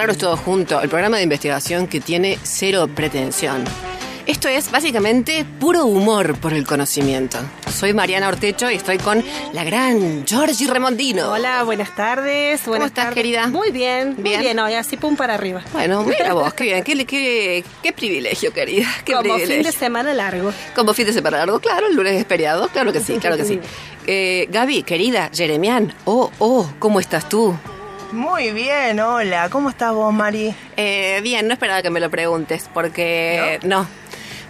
A Raros Todo Junto, el programa de investigación que tiene cero pretensión. Esto es básicamente puro humor por el conocimiento. Soy Mariana Ortecho y estoy con la gran Georgie Remondino. Hola, buenas tardes. ¿Cómo buenas estás, tardes. querida? Muy bien, Bien. muy bien hoy, así pum para arriba. Bueno, mira vos, qué bien, qué, qué, qué privilegio, querida. Qué Como privilegio. fin de semana largo. Como fin de semana largo, claro, el lunes es feriado, claro que sí, claro que sí. Eh, Gaby, querida, Jeremian, oh, oh, ¿cómo estás tú? Muy bien, hola. ¿Cómo estás vos, Mari? Eh, bien, no esperaba que me lo preguntes, porque no.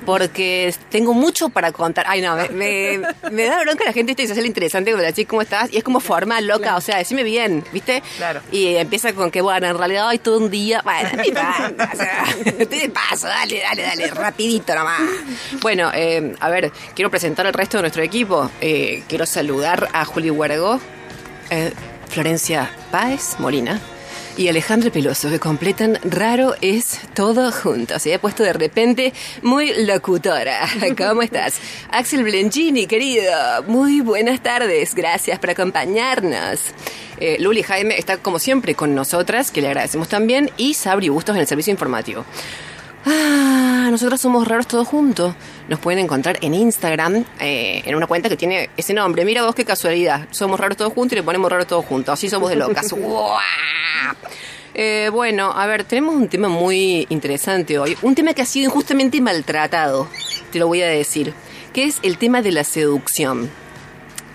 Porque tengo mucho para contar. Ay, no, me, me, me da bronca la gente se hace el interesante la chica, ¿cómo estás? Y es como formal, loca, o sea, decime bien, ¿viste? Claro. Y empieza con que, bueno, en realidad hoy todo un día, bueno, o sea, te paso, dale, dale, dale, rapidito nomás. Bueno, eh, a ver, quiero presentar al resto de nuestro equipo. Eh, quiero saludar a Juli Huergo, eh, Florencia Páez Molina y Alejandro Peloso, que completan Raro es todo junto. Se ha puesto de repente muy locutora. ¿Cómo estás? Axel Blencini, querido. Muy buenas tardes. Gracias por acompañarnos. Eh, Luli Jaime está como siempre con nosotras, que le agradecemos también, y Sabri Bustos en el servicio informativo. Ah, nosotros somos raros todos juntos. Nos pueden encontrar en Instagram, eh, en una cuenta que tiene ese nombre. Mira vos qué casualidad. Somos raros todos juntos y le ponemos raros todos juntos. Así somos de locas. Eh, bueno, a ver, tenemos un tema muy interesante hoy. Un tema que ha sido injustamente maltratado, te lo voy a decir. Que es el tema de la seducción.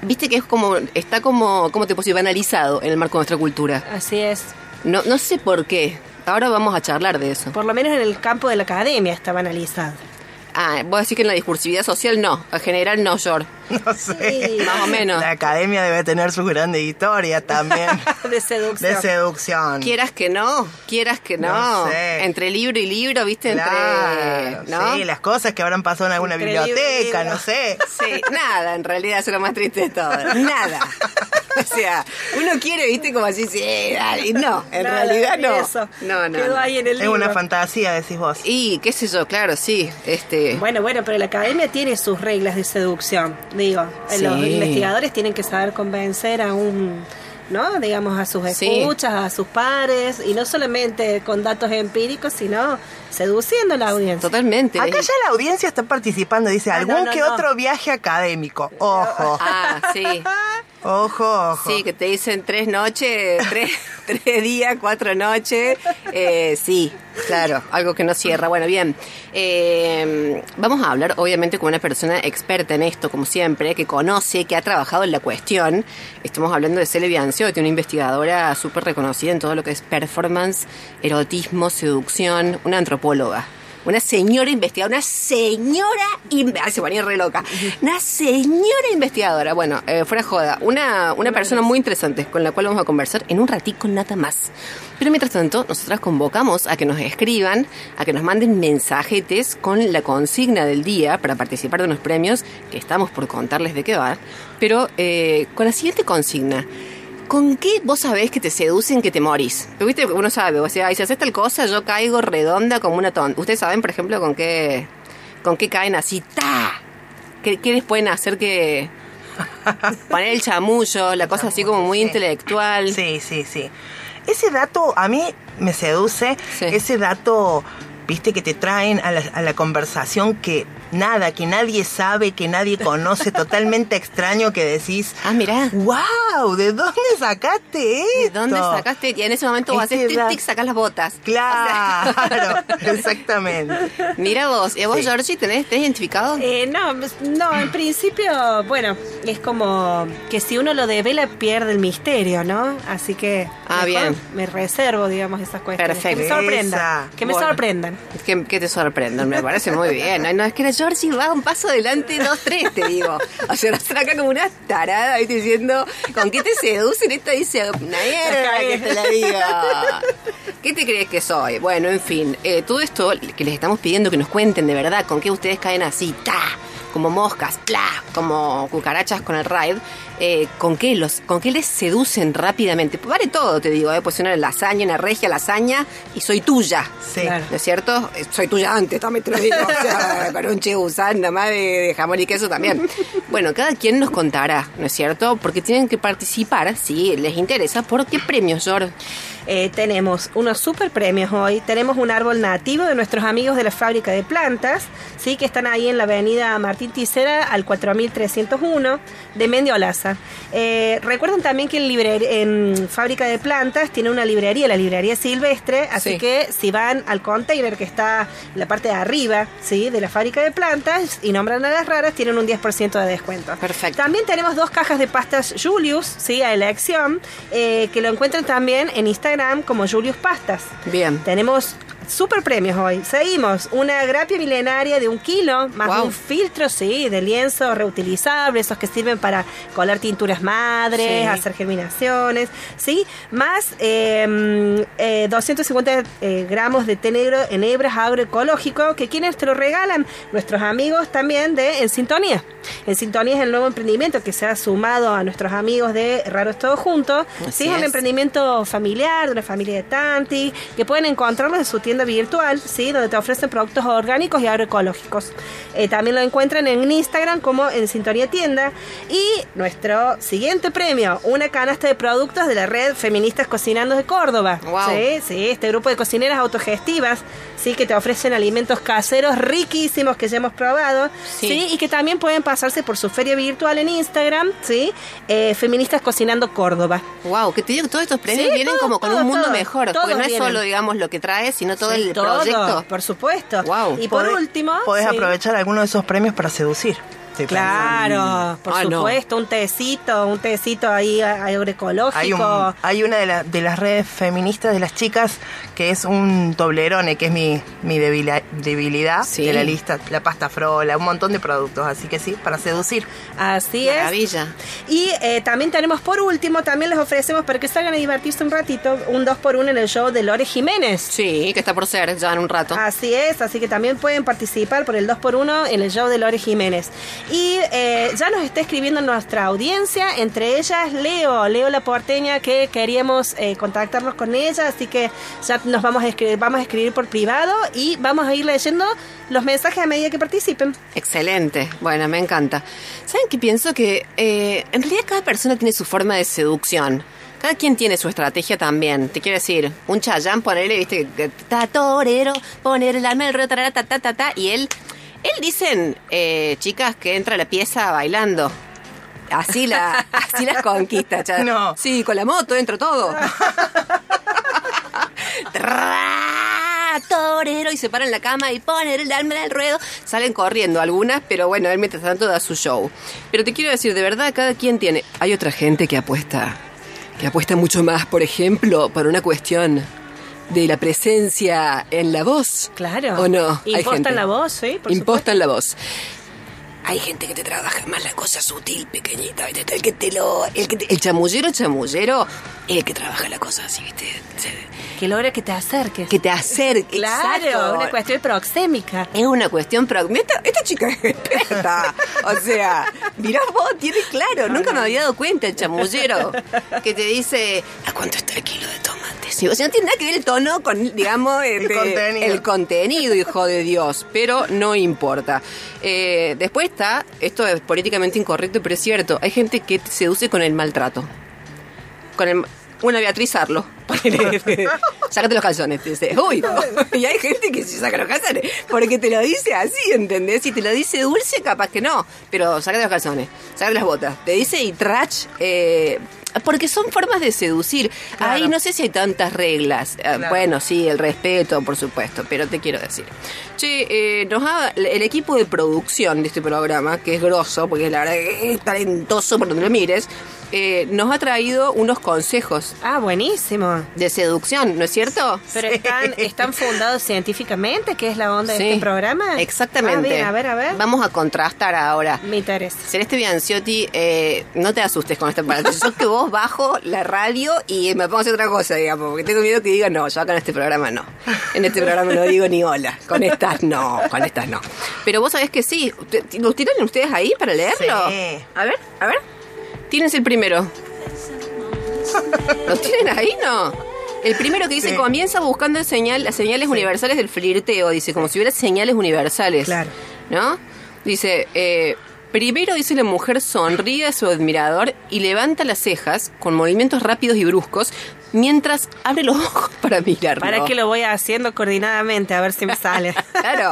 Viste que es como, está como, ¿cómo te puedo decir? Banalizado en el marco de nuestra cultura. Así es. No, no sé por qué. Ahora vamos a charlar de eso. Por lo menos en el campo de la academia está banalizado. Ah, vos decís que en la discursividad social no, en general no, George. No sé. Sí. Más o menos. La academia debe tener sus grandes historias también. De seducción. de seducción. Quieras que no, quieras que no. No sé. Entre libro y libro, viste, Claro, entre. ¿no? Sí, las cosas que habrán pasado en alguna Entre biblioteca, no sé. Sí, nada, en realidad es lo más triste de todo. Nada. O sea, uno quiere, viste, como así, sí, dale. No, en Nada, realidad no. Eso. No, no. Quedó no. ahí en el Es una fantasía, decís vos. Y qué sé yo, claro, sí. Este. Bueno, bueno, pero la academia tiene sus reglas de seducción. Digo, eh, los Sí. investigadores tienen que saber convencer a un, ¿no? Digamos, a sus Sí. escuchas, a sus pares, y no solamente con datos empíricos, sino seduciendo a la audiencia. Totalmente. Acá ya la audiencia está participando, dice Ah, algún no, no, que no. otro viaje académico. Ojo, Ah, sí. ojo, ojo. Sí, que te dicen tres noches, tres, tres días, cuatro noches. Eh, sí, claro, algo que no cierra. Bueno, bien. Eh, vamos a hablar, obviamente, con una persona experta en esto, como siempre, que conoce, que ha trabajado en la cuestión. Estamos hablando de Cele Bianciotti, una investigadora súper reconocida en todo lo que es performance, erotismo, seducción, una antropóloga. Una señora investigadora, una señora... in- se ponía re loca. Una señora investigadora. Bueno, eh, fuera joda. Una, una persona muy interesante con la cual vamos a conversar en un ratico nada más. Pero mientras tanto, nosotras convocamos a que nos escriban, a que nos manden mensajetes con la consigna del día para participar de unos premios que estamos por contarles de qué va. Pero eh, con la siguiente consigna. ¿Con qué vos sabés que te seducen que te morís? Viste, uno sabe, o sea, si haces tal cosa, yo caigo redonda como una tonta. ¿Ustedes saben, por ejemplo, con qué, con qué caen así? ¡Ta! ¿Qué, qué les pueden hacer que... Poner el chamullo, la cosa así como muy Sí. intelectual. Sí, sí, sí. Ese dato a mí me seduce, Sí. ese dato, viste, que te traen a la, a la conversación que nada, que nadie sabe, que nadie conoce, totalmente extraño que decís, Ah, mirá. wow, ¿de dónde sacaste esto? ¿De dónde sacaste? Y en ese momento vos haces tic, da- tic, sacás las botas. Claro, exactamente. Mira vos, ¿y vos, Sí. Georgie, tenés, tenés identificado? Eh, no, pues, no, en principio, bueno, es como que si uno lo devela pierde el misterio, ¿no? Así que Ah, mejor bien. me reservo, digamos, esas cuestiones. Perfecto. Que me sorprendan. Que me Bueno. sorprendan. Que, que te sorprendan, me parece muy bien. No, no, es que la Georgie va un paso adelante, dos, tres, te digo. O sea, nos acá como una tarada, ¿viste? Diciendo, ¿con qué te seducen? Esta dice, una mierda que te la diga. ¿Qué te crees que soy? Bueno, en fin, eh, todo esto que les estamos pidiendo que nos cuenten de verdad con qué ustedes caen así, ta, como moscas, pla, como cucarachas con el ride, eh, ¿con, qué los, ¿con qué les seducen rápidamente? Pues vale todo, te digo, ¿eh? pues una lasaña, una regia lasaña y soy tuya. Sí. Claro. ¿No es cierto? Eh, Soy tuya antes, también te lo digo. O sea, para un chegusán nada más de, de jamón y queso también. Bueno, cada quien nos contará, ¿no es cierto? Porque tienen que participar, si les interesa, ¿por qué premios, Jor? Eh, tenemos unos super premios hoy. Tenemos un árbol nativo de nuestros amigos de la fábrica de plantas, sí, que están ahí en la avenida Martín Ticera al 4301 de Eh, recuerden también que en, en fábrica de plantas tiene una librería, la librería silvestre, así Sí. que si van al container que está en la parte de arriba, sí, de la fábrica de plantas y nombran a las raras, tienen un 10% de descuento. Perfecto. También tenemos dos cajas de pastas Julius, sí, a elección, eh, que lo encuentran también en Instagram como Julius Pastas. Bien. Tenemos super premios hoy. Seguimos, una grapia milenaria de un kilo, más Wow. un filtro, sí, de lienzo reutilizable, esos que sirven para colar tinturas madres, Sí. hacer germinaciones, sí, más eh, eh, 250 eh, gramos de té negro en hebras agroecológico, que quienes te lo regalan, nuestros amigos también de En Sintonía. En Sintonía es el nuevo emprendimiento que se ha sumado a nuestros amigos de Raros Todos Juntos. Así Sí, es un emprendimiento familiar de una familia de Tanti, que pueden encontrarlo en su tienda virtual, ¿sí? donde te ofrecen productos orgánicos y agroecológicos. Eh, también lo encuentran en Instagram como en Sintonía Tienda. Y nuestro siguiente premio, una canasta de productos de la red Feministas Cocinando de Córdoba. Wow. ¿sí? Sí, este grupo de cocineras autogestivas, sí, que te ofrecen alimentos caseros riquísimos que ya hemos probado, Sí. sí, y que también pueden pasarse por su feria virtual en Instagram, sí, Eh, Feministas Cocinando Córdoba. Wow, que te digo que todos estos premios Sí, vienen todo, como con todo, un mundo todo. mejor, porque no es solo, digamos, lo que trae, sino todo Sí, el todo, proyecto. por supuesto. Guau. Y por último, Podés sí. aprovechar alguno de esos premios para seducir. Estoy Claro, por Ah, no. supuesto, un tecito, un tecito ahí agroecológico. Hay, un- hay una de, la- de las redes feministas de las chicas que es un toblerone, que es mi, mi debila- debilidad Sí. de la lista. La pasta frola, un montón de productos. Así que sí, para seducir. Así es. Maravilla. Y eh, también tenemos por último, también les ofrecemos para que salgan a divertirse un ratito, un 2 por 1 en el show de Lore Jiménez. Sí, que está por ser ya en un rato. Así es, así que también pueden participar por el 2x1 en el show de Lore Jiménez. Y eh, ya nos está escribiendo nuestra audiencia, entre ellas Leo, Leo la porteña, que queríamos eh, contactarnos con ella, así que ya nos vamos a, escribir, vamos a escribir por privado y vamos a ir leyendo los mensajes a medida que participen. Excelente. Bueno, me encanta. ¿Saben qué pienso? Que eh, en realidad cada persona tiene su forma de seducción. Cada quien tiene su estrategia también. Te quiero decir, un chayán, ponerle, viste, está torero, poner el alma del ta, ta, ta, ta, y él, él dicen, eh, chicas, que entra a la pieza bailando. Así, la, así las conquista, Chayán. No. Sí, con la moto entro todo. Torero y se para en la cama y poner el alma al ruedo. Salen corriendo algunas, pero bueno, él mientras tanto da su show. Pero te quiero decir, de verdad, cada quien tiene. Hay otra gente que apuesta, que apuesta mucho más, por ejemplo, por una cuestión de la presencia en la voz. Claro. ¿O no? Hay Impostan gente. la voz, sí, por Impostan la voz. Hay gente que te trabaja más la cosa sutil, pequeñita. El que te lo. El, que te- el chamullero, chamullero, el que trabaja la cosa así, ¿viste? Que logra que te acerques. Que te acerque. Claro, exacto. una cuestión proxémica. Es una cuestión pro- Esta, chica es experta. O sea, mirá vos, tiene claro. Nunca me había dado cuenta el chamullero que te dice ¿a cuánto está el kilo de tomates? O sea, no tiene nada que ver el tono con, digamos, este, contenido. el contenido, hijo de Dios. Pero no importa. Eh, después esto es políticamente incorrecto, pero es cierto. Hay gente que seduce con el maltrato. Con el. Una Beatriz Arlo. Sácate los calzones. dice, Uy, y hay gente que se saca los calzones. Porque te lo dice así, ¿entendés? Si te lo dice dulce, capaz que no. Pero sácate los calzones, sácate las botas. Te dice y trach. eh, porque son formas de seducir. Claro. Ahí no sé si hay tantas reglas. Claro. Bueno, sí, el respeto, por supuesto, pero te quiero decir. Che, eh, nos ha, el equipo de producción de este programa, que es grosso, porque la verdad que es talentoso por donde lo mires, eh, nos ha traído unos consejos Ah, buenísimo. de seducción, ¿no es cierto? Pero están, están fundados científicamente, ¿qué es la onda Sí, de este programa? Exactamente. Ah, bien, a ver, a ver. Vamos a contrastar ahora. Me interesa. Celeste Bianciotti, eh, no te asustes con este aparato. Yo que vos bajo la radio y me pongo a hacer otra cosa, digamos, porque tengo miedo que digan, no, yo acá en este programa no. En este programa no digo ni hola. Con estas no, con estas no. Pero vos sabés que sí. ¿Te- ¿Los tienen ustedes ahí para leerlo? Sí. A ver, a ver. Tienes el primero. ¿Lo tienen ahí, no? El primero que dice, Sí. comienza buscando señal, las señales universales del flirteo, dice, como si hubiera señales universales. Claro. ¿No? Dice, eh, primero dice la mujer sonríe a su admirador y levanta las cejas con movimientos rápidos y bruscos mientras abre los ojos para mirarlo. ¿Para qué lo voy haciendo coordinadamente? A ver si me sale. Claro.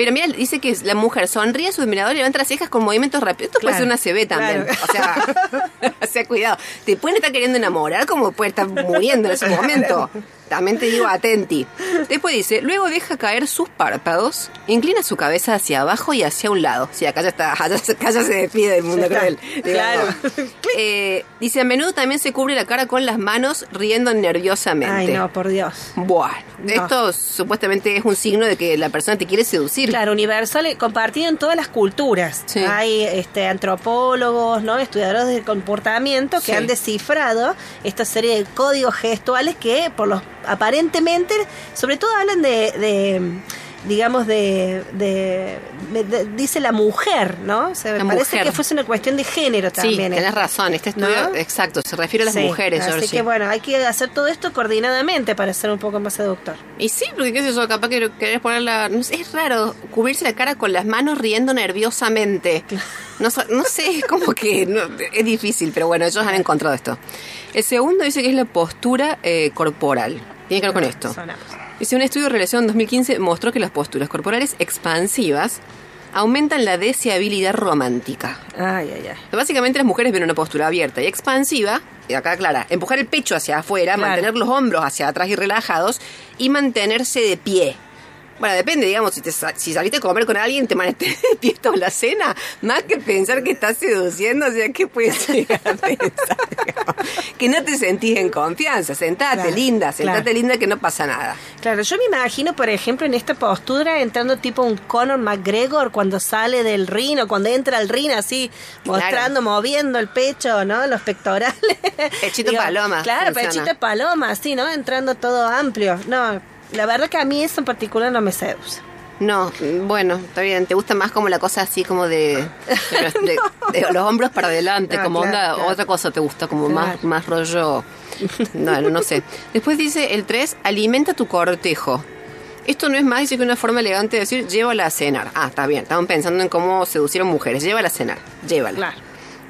Pero mira, dice que la mujer sonríe a su admirador y levanta las cejas con movimientos rápidos. Esto puede Claro, ser una CB también. claro. O sea, o sea, cuidado. Te pueden estar queriendo enamorar como puede estar muriendo en ese momento. También te digo atenti. Después dice, luego deja caer sus párpados, inclina su cabeza hacia abajo y hacia un lado. Sí, acá ya está, acá ya, se despide del mundo cruel. Claro. Eh, dice, a menudo también se cubre la cara con las manos riendo nerviosamente. Ay, no, por Dios. Bueno, No. esto supuestamente es un signo de que la persona te quiere seducir. Claro, universal, eh, compartido en todas las culturas. Sí. Hay este, antropólogos, ¿no? estudiadores del comportamiento que Sí. han descifrado esta serie de códigos gestuales que, por los aparentemente, sobre todo hablan de, digamos, de, de- de- dice la mujer, ¿no? O sea, me La parece mujer. que fuese una cuestión de género Sí, también. tenés ¿eh? razón. Este estudio, ¿No? exacto, se refiere a las Sí, mujeres, Así Georgie. que bueno, hay que hacer todo esto coordinadamente para ser un poco más seductor. Y sí, porque qué sé yo, capaz que querés ponerla... No sé, es raro cubrirse la cara con las manos riendo nerviosamente. No, no sé, es como que no, es difícil, pero bueno, ellos han encontrado esto. El segundo dice que es la postura eh, corporal. Tiene que ver con esto. Dice, un estudio realizado en 2015 mostró que las posturas corporales expansivas aumentan la deseabilidad romántica. Ay, ay, ay. Básicamente las mujeres ven una postura abierta y expansiva, y acá clara, empujar el pecho hacia afuera, Claro. mantener los hombros hacia atrás y relajados y mantenerse de pie. Bueno, depende, digamos, si, te, si saliste a comer con alguien, te mantienes de la cena, más que pensar que estás seduciendo, o sea, ¿qué puedes llegar a pensar? que no te sentís en confianza, sentate Claro, linda, sentate claro. linda que no pasa nada. Claro, yo me imagino, por ejemplo, en esta postura entrando tipo un Conor McGregor cuando sale del ring o cuando entra al ring así, mostrando, moviendo el pecho, ¿no? Los pectorales. Pechito paloma, Claro, funciona. pechito paloma, así, ¿no? Entrando todo amplio. No, la verdad que a mí eso en particular no me seduce. No, bueno, está bien. ¿Te gusta más como la cosa así como de, de- de- de los hombros para adelante? Ah, como claro, onda, claro. otra cosa te gusta, como Claro. más, más rollo. No, no sé. Después dice el 3, alimenta tu cortejo. Esto no es más, dice que una forma elegante de decir llévala a cenar. Ah, está bien. Estaban pensando en cómo seducir a mujeres. Llévala a cenar. Llévala. Claro.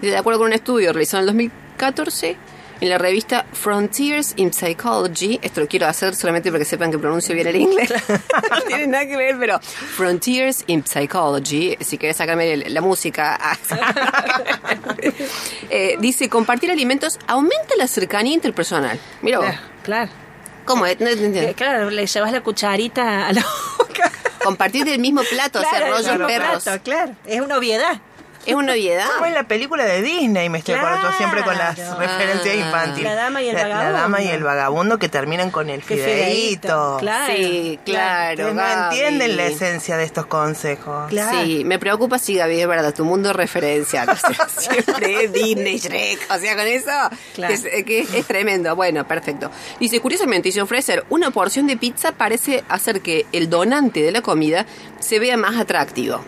De acuerdo con un estudio realizado en el 2014 en la revista Frontiers in Psychology, esto lo quiero hacer solamente para que sepan que pronuncio bien el inglés, no tiene nada que ver, pero Frontiers in Psychology, si querés sacarme la música, eh, dice, compartir alimentos aumenta la cercanía interpersonal. Mira vos, Claro, claro. ¿cómo es? No entiendo. Eh, claro, le llevas la cucharita a la boca. Compartir del mismo plato, hacer Claro, rollo el mismo perros. plato, claro. Es una obviedad. Es una obviedad. Como en la película de Disney, me estoy acordando yo siempre con las Claro. referencias infantiles. La dama y el La- La, vagabundo. dama y el vagabundo que terminan con el fideíto. Claro. Sí, claro. No entienden la esencia de estos consejos. Claro. Sí, me preocupa, sí, Gaby, es verdad, tu mundo referencial. O sea, siempre es Disney, Shrek. O sea, con eso Claro. es, es que es tremendo. Bueno, perfecto. Dice, curiosamente, dice, ofrecer una porción de pizza parece hacer que el donante de la comida se vea más atractivo.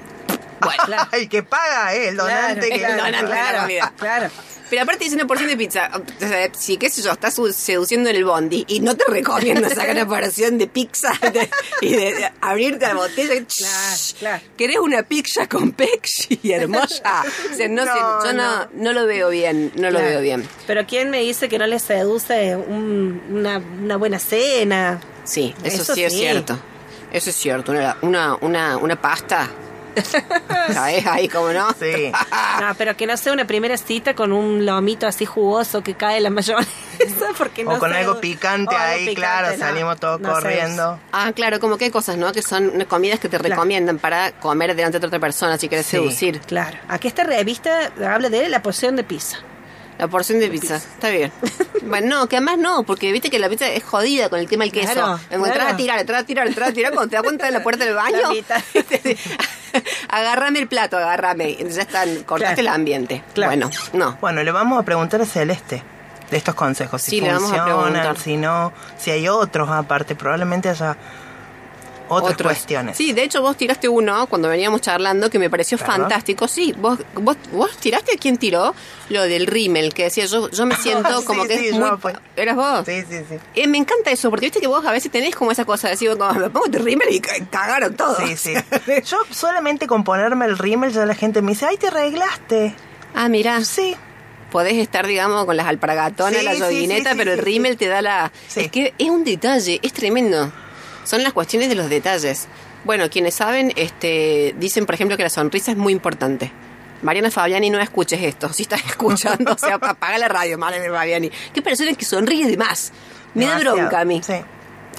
Bueno, Claro. Ay, que paga, ¿eh? El donante. que- claro, donante de la claro, comida. claro. Pero aparte dice una porción de pizza. O sea, si, qué sé yo, estás seduciendo en el bondi y no te recomiendo sacar una porción de pizza de- y de, de abrirte la botella. y- Claro, claro. ¿Querés una pizza con pexi hermosa? O sea, no, sé, No, yo no, no. no lo veo bien, no lo Claro. veo bien. Pero ¿quién me dice que no le seduce un- una, una buena cena? Sí, eso, Eso sí es sí. cierto. Eso es cierto. Una, una, una, una pasta. ¿Sabes? Ahí como no. Sí. No, pero que no sea una primera cita con un lomito así jugoso que cae la mayonesa. Porque no o con sé- algo picante o algo ahí, picante, claro, no, salimos todos no corriendo. Ah, claro, como que hay cosas, ¿no? Que son comidas que te Claro. recomiendan para comer delante de otra persona si quieres Sí. seducir. Claro. Aquí esta revista habla de la porción de pizza. La porción de pizza, está bien. Bueno, no, que además no, porque viste que la pizza es jodida con el tema del queso. Claro, Cuando entras claro. a tirar, entras a tirar, entras a tirar, cuando te das cuenta de la puerta del baño, agárrame el plato, agárrame. Entonces ya están, cortaste Claro. el ambiente. Claro. Bueno, no. Bueno, le vamos a preguntar a Celeste de estos consejos. Si Sí, funcionan, si no, si hay otros aparte. Probablemente haya otras Otros. cuestiones. Sí, de hecho vos tiraste uno cuando veníamos charlando que me pareció fantástico. Sí, vos, vos, vos tiraste quién tiró lo del rímel, que decía yo, yo me siento Sí, como que sí, es yo muy... ¿Eras vos? Sí, sí, sí. Eh, me encanta eso, porque viste que vos a veces tenés como esa cosa de decir, como, me pongo este rímel y ca- cagaron todos. Sí, sí. Yo solamente con ponerme el rímel ya la gente me dice, ay, te arreglaste. ah, mira, Sí. podés estar, digamos, con las alpargatonas, Sí, la sí, sí, pero el rímel te da la... Sí. Es que es un detalle, es tremendo. Son las cuestiones de los detalles. Bueno, quienes saben, este, dicen, por ejemplo, que la sonrisa es muy importante. Mariana Fabiani, no escuches esto. Si estás escuchando, o sea, apaga la radio, Mariana Fabiani. Qué persona que sonríe de más. Me da bronca a mí. Sí.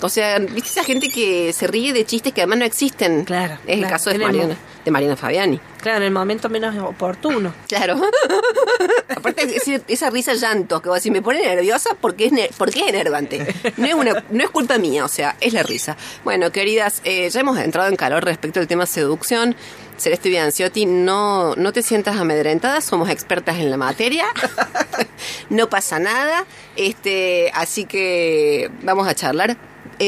O sea, ¿viste esa gente que se ríe de chistes que además no existen? Claro, Es el claro. caso de Mariana, de Mariana Fabiani. Claro, en el momento menos oportuno. Claro. Aparte, esa risa llanto que vos decís, me pone nerviosa porque es, ner- porque es enervante. No es, una, no es culpa mía, o sea, es la risa. Bueno, queridas, eh, ya hemos entrado en calor respecto al tema seducción. Celeste Bianciotti, no, no te sientas amedrentada, somos expertas en la materia. no pasa nada. Este, así que vamos a charlar.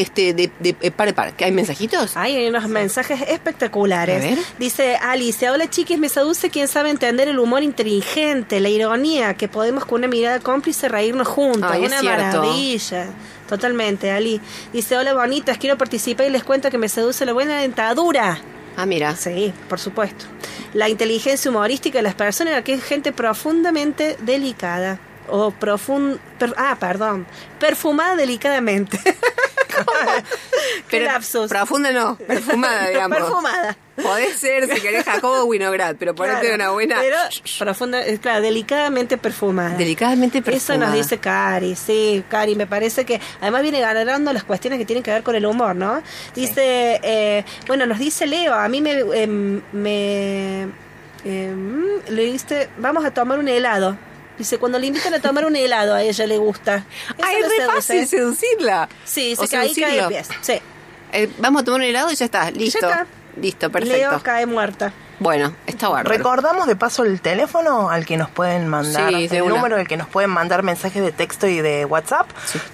Este, de, de, pare, pare, ¿que hay mensajitos? Ay, hay unos mensajes espectaculares. A ver. Dice Alice, hola chiquis, me seduce quien sabe entender el humor inteligente, la ironía, que podemos con una mirada cómplice reírnos juntos. Ay, es una cierto. maravilla. Totalmente, Ali. Dice, hola bonitas, quiero participar y les cuento que me seduce la buena dentadura. Ah, mira. Sí, por supuesto. La inteligencia humorística de las personas, que es gente profundamente delicada. O profund... per- ah, perdón. Perfumada delicadamente. Lapsus. profunda no, perfumada, digamos. Perfumada. Podés ser, si querés, Jacobo Winograd, pero ponete Claro, una buena... Pero profunda, eh, claro, delicadamente perfumada. Delicadamente Eso perfumada. nos dice Cari, sí, Cari, me parece que además viene ganando las cuestiones que tienen que ver con el humor, ¿no? Dice, eh, bueno, nos dice Leo, a mí me, em, me em, le dice, vamos a tomar un helado. Dice, cuando le invitan a tomar un helado a ella le gusta. Eso Ay, es re fácil seducirla. Sí, O se cae, cae seducirlo. el pies. Sí. Eh, vamos a tomar un helado y ya está, listo. está. Listo, perfecto. Leo cae muerta. Bueno, está bárbaro. Recordamos de paso el teléfono al que nos pueden mandar, Sí, de el una. número al que nos pueden mandar mensajes de texto y de WhatsApp,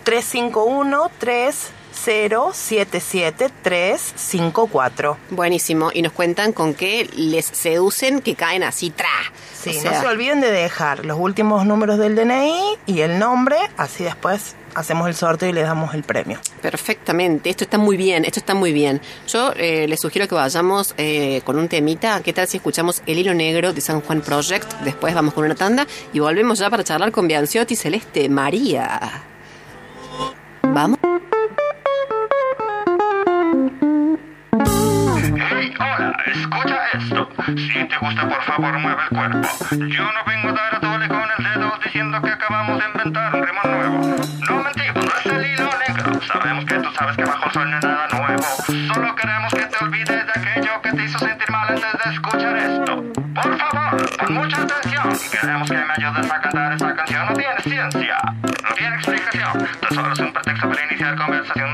351 3077 354 Buenísimo. Y nos cuentan con qué les seducen que caen así, tra. Sí, O sea, no se olviden de dejar los últimos números del DNI y el nombre, así después hacemos el sorteo y les damos el premio. Perfectamente, esto está muy bien, esto está muy bien. Yo eh, les sugiero que vayamos eh, con un temita. ¿Qué tal si escuchamos El Hilo Negro de San Juan Project? Después vamos con una tanda y volvemos ya para charlar con Bianciotti Celeste María. ¿Vamos? Si te gusta, por favor, mueve el cuerpo. Yo no vengo a dar a tole con el dedo diciendo que acabamos de inventar un ritmo nuevo. No mentimos, no es el hilo negro. Sabemos que tú sabes que bajo el sol es nada nuevo. Solo queremos que te olvides de aquello que te hizo sentir mal antes de escuchar esto. Por favor, pon mucha atención. Queremos que me ayudes a cantar esta canción. No tiene ciencia, no tiene explicación. Tan solo es un pretexto para iniciar conversación.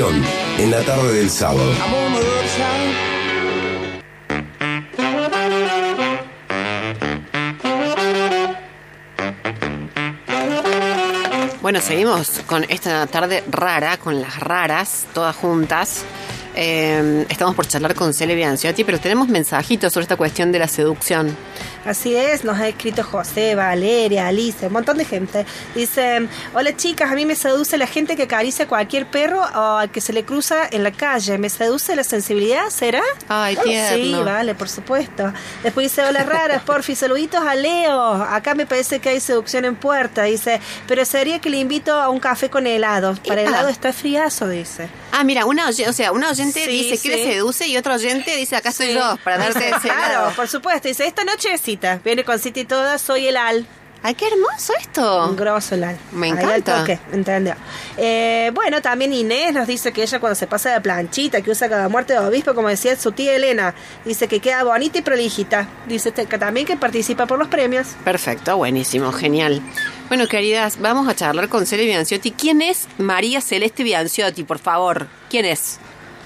En la tarde del sábado. Bueno, seguimos con esta tarde rara, con las raras, todas juntas. Eh, estamos por charlar con Cele Bianciotti, pero tenemos mensajitos sobre esta cuestión de la seducción. Así es, nos ha escrito José, Valeria, Alice, un montón de gente. Dice, hola chicas, a mí me seduce la gente que acaricia a cualquier perro o al que se le cruza en la calle. ¿Me seduce la sensibilidad? ¿Será? Ay, tierno. Sí, vale, por supuesto. Después dice, hola raras, porfi, saluditos a Leo. Acá me parece que hay seducción en puerta. Dice, pero sería que le invito a un café con helado. Para Epa. helado está friazo, dice. Ah, mira, una o sea, una oyente Sí, dice que le sí. seduce y otro oyente dice acá estoy Sí. yo para darte ese Claro, helado. por supuesto. Dice, esta noche es cita. Viene con cita y toda, soy el al. Ay, qué hermoso esto. Un grosso el al. Me encanta. toque, ¿entendió? Eh, bueno, también Inés nos dice que ella cuando se pasa de planchita, que usa cada muerte de obispo, como decía su tía Elena, dice que queda bonita y prolijita. Dice este- que también que participa por los premios. Perfecto, buenísimo, genial. Bueno, queridas, vamos a charlar con Cele Bianciotti. ¿Quién es María Celeste Bianciotti, por favor? ¿Quién es?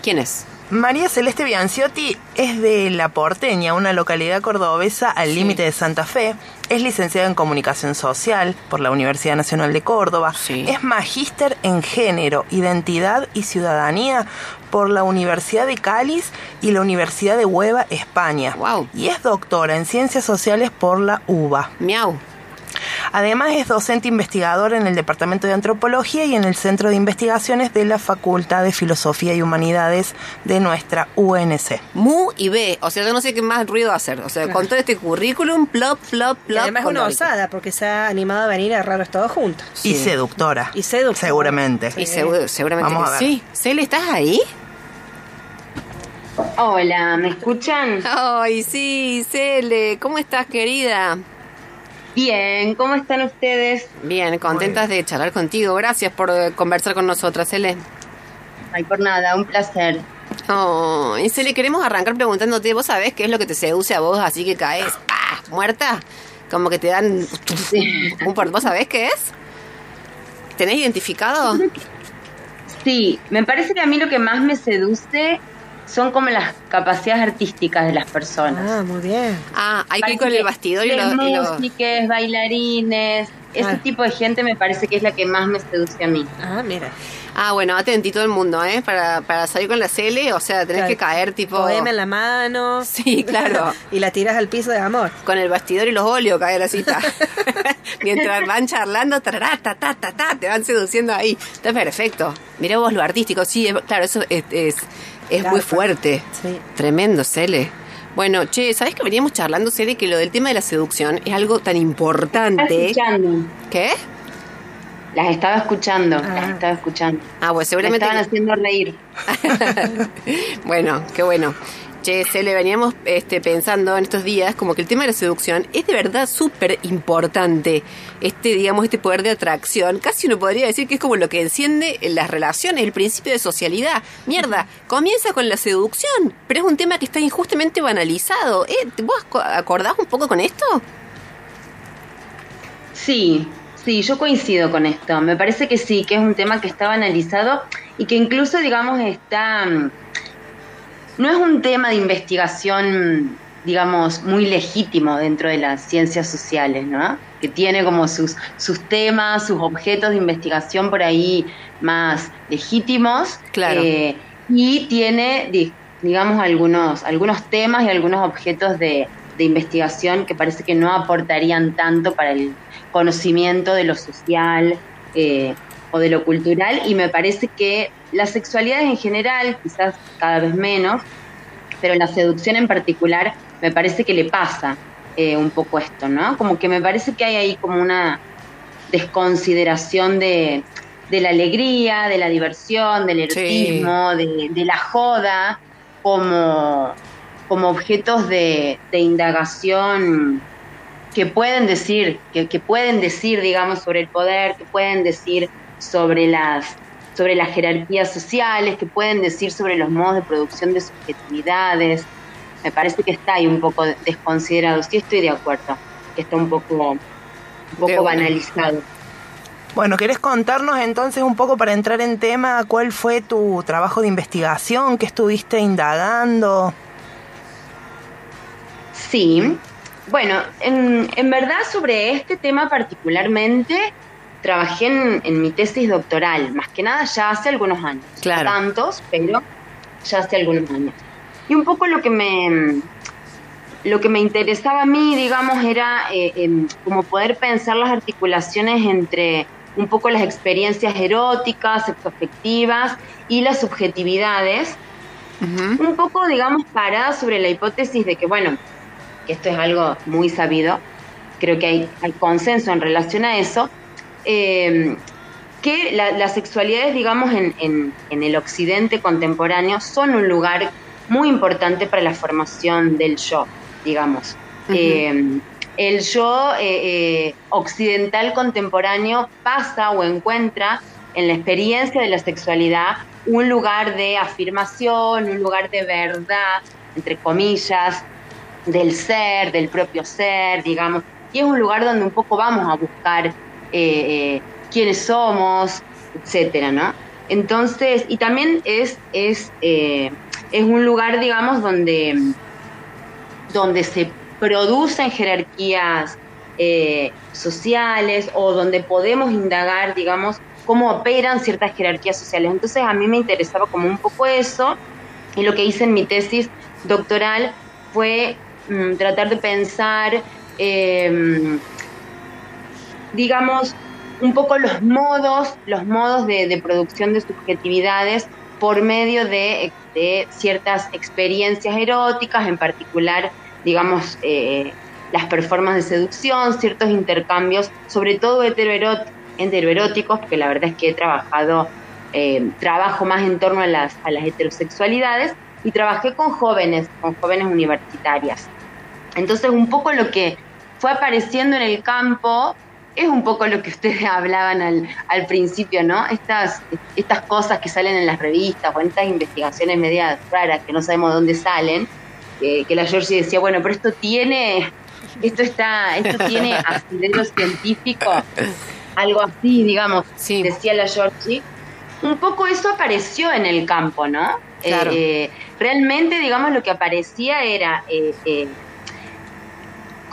¿Quién es? María Celeste Bianciotti es de La Porteña, una localidad cordobesa al límite de Santa Fe. Es licenciada en Comunicación Social por la Universidad Nacional de Córdoba. Sí. Es magíster en Género, Identidad y Ciudadanía por la Universidad de Cáliz y la Universidad de Hueva, España. Guau. Y es doctora en Ciencias Sociales por la UBA. Miau. Además es docente investigador en el Departamento de Antropología y en el Centro de Investigaciones de la Facultad de Filosofía y Humanidades de nuestra UNC. Mu y B. O sea, yo no sé qué más ruido hacer. O sea, con todo este currículum, plop, plop, Y plop. además es con una osada, porque se ha animado a venir a Raros Todos Juntos. Y seductora. Y seductora. Seguramente. Y seguro- seguramente Vamos que a ver. sí. Cele, ¿estás ahí? Hola, ¿me escuchan? Ay, sí, Cele. ¿Cómo estás, querida? Bien, ¿cómo están ustedes? Bien, contentas de charlar contigo. Gracias por eh, conversar con nosotras, Cele. Ay, por nada, un placer. Oh, y Cele, queremos arrancar preguntándote, ¿vos sabés qué es lo que te seduce a vos así que caes ¡pah! muerta? Como que te dan un por... ¿Vos sabés qué es? ¿Tenés identificado? Sí, me parece que a mí lo que más me seduce son como las capacidades artísticas de las personas. Ah, muy bien. Ah, hay que ir con el bastidor y de los... músiques, bailarines, ese Claro. tipo de gente me parece que es la que más me seduce a mí. Ah, mira. Ah, bueno, atentito todo el mundo, ¿eh? Para, para salir con la Cele, o sea, tenés Claro. que caer tipo... Poema en la mano. Sí, claro. y la tiras al piso de amor. Con el bastidor y los óleos cae la cita. Mientras van charlando, tarará, ta, ta, ta, ta, te van seduciendo ahí. Está perfecto. Mirá vos lo artístico. Sí, es- claro, eso es, es, es Claro, muy fuerte. Sí. Tremendo, Cele. Bueno, che, ¿sabés que veníamos charlando, Cele, que lo del tema de la seducción es algo tan importante? ¿Qué? Las estaba escuchando, Ah. las estaba escuchando. Ah, pues Me seguramente... estaban haciendo reír. bueno, qué bueno. Che, se le veníamos este, pensando en estos días como que el tema de la seducción es de verdad súper importante. Este, digamos, este poder de atracción, casi uno podría decir que es como lo que enciende en las relaciones, el principio de socialidad. Mierda, comienza con la seducción, pero es un tema que está injustamente banalizado. ¿Eh? ¿Vos co- acordás un poco con esto? Sí, sí, yo coincido con esto. Me parece que sí, que es un tema que está banalizado y que incluso, digamos, está... mm, No es un tema de investigación, digamos, muy legítimo dentro de las ciencias sociales, ¿no? Que tiene como sus, sus temas, sus objetos de investigación por ahí más legítimos. Claro. eh, y tiene, di- digamos, algunos, algunos temas y algunos objetos de, de investigación que parece que no aportarían tanto para el conocimiento de lo social eh, o de lo cultural y me parece que las sexualidades en general, quizás cada vez menos, pero la seducción en particular me parece que le pasa eh, un poco esto, ¿no? Como que me parece que hay ahí como una desconsideración de, de la alegría, de la diversión, del erotismo, de, de la joda, como, como objetos de, de indagación que pueden decir, que, que pueden decir, digamos, sobre el poder, que pueden decir sobre las sobre las jerarquías sociales, que pueden decir sobre los modos de producción de subjetividades. Me parece que está ahí un poco desconsiderado. Sí estoy de acuerdo, que está un poco, un poco banalizado. Bueno, ¿querés contarnos entonces un poco para entrar en tema cuál fue tu trabajo de investigación, qué estuviste indagando? Sí, bueno, en, en verdad sobre este tema particularmente trabajé en, en mi tesis doctoral, más que nada ya hace algunos años. Claro. No tantos, pero ya hace algunos años. Y un poco lo que me, lo que me interesaba a mí, digamos, era eh, em, como poder pensar las articulaciones entre un poco las experiencias eróticas, sexoafectivas y las subjetividades, Ujú. un poco, digamos, parada sobre la hipótesis de que, bueno, que esto es algo muy sabido, creo que hay, hay consenso en relación a eso, eh, que la- las sexualidades, digamos, en, en- en el occidente contemporáneo son un lugar muy importante para la formación del yo, digamos. Eh, el yo eh, occidental contemporáneo pasa o encuentra en la experiencia de la sexualidad un lugar de afirmación, un lugar de verdad, entre comillas, del ser, del propio ser, digamos, y es un lugar donde un poco vamos a buscar eh, eh, quiénes somos, etcétera, ¿no? Entonces, y también es, es, eh, es un lugar, digamos, donde, donde se producen jerarquías sociales o donde podemos indagar, digamos, cómo operan ciertas jerarquías sociales. Entonces a mí me interesaba como un poco eso y lo que hice en mi tesis doctoral fue mm, tratar de pensar, eh, digamos, un poco los modos, los modos de, producción de subjetividades por medio de, ciertas experiencias eróticas, en particular, digamos, eh, las performances de seducción, ciertos intercambios, sobre todo heteroeróticos, porque la verdad es que he trabajado, eh, trabajo más en torno a las, a las heterosexualidades, y trabajé con jóvenes, con jóvenes universitarias. Entonces, un poco lo que fue apareciendo en el campo es un poco lo que ustedes hablaban al, al principio, ¿no? Estas, estas cosas que salen en las revistas o en estas investigaciones medias raras que no sabemos de dónde salen, que, que la Georgie decía, bueno, pero esto tiene, esto está, esto tiene asidero científico, algo así, digamos, Sí. decía la Georgie. Un poco eso apareció en el campo, ¿no? Claro. Eh, eh, realmente, digamos, lo que aparecía era eh, eh,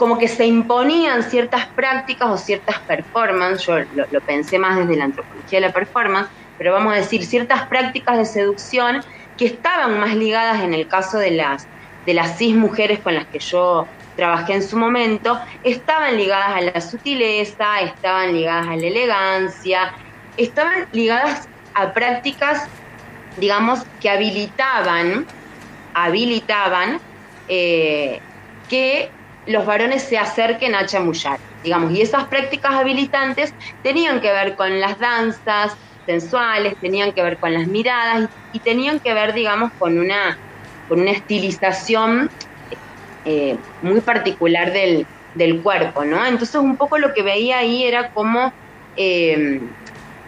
como que se imponían ciertas prácticas o ciertas performances, yo lo, pensé más desde la antropología de la performance, pero vamos a decir ciertas prácticas de seducción que estaban más ligadas en el caso de las, de las cis mujeres con las que yo trabajé en su momento, estaban ligadas a la sutileza, estaban ligadas a la elegancia, estaban ligadas a prácticas, digamos, que habilitaban, habilitaban eh, que los varones se acerquen a chamullar, digamos, y esas prácticas habilitantes tenían que ver con las danzas sensuales, tenían que ver con las miradas y, tenían que ver, digamos, con una con una estilización eh, muy particular del, del cuerpo, ¿no? Entonces un poco lo que veía ahí era cómo eh,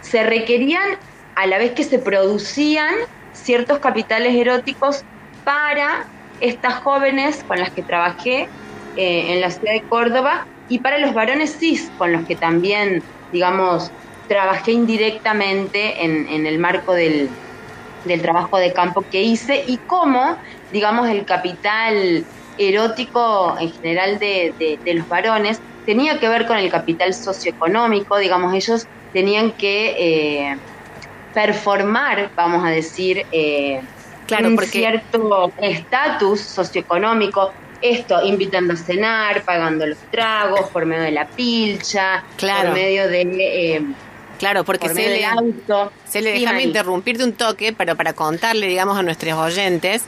se requerían, a la vez que se producían ciertos capitales eróticos para estas jóvenes con las que trabajé eh, en la ciudad de Córdoba. Y para los varones cis con los que también, digamos, trabajé indirectamente en, en el marco del, del trabajo de campo que hice y cómo, digamos, el capital erótico en general de, de- de los varones tenía que ver con el capital socioeconómico, digamos, ellos tenían que eh, performar, vamos a decir, eh, Claro, un porque- cierto estatus socioeconómico, esto, invitando a cenar, pagando los tragos, por medio de la pilcha, Claro. por medio de... eh, Claro, porque por se le, auto. se le déjame interrumpirte un toque, pero para contarle, digamos, a nuestros oyentes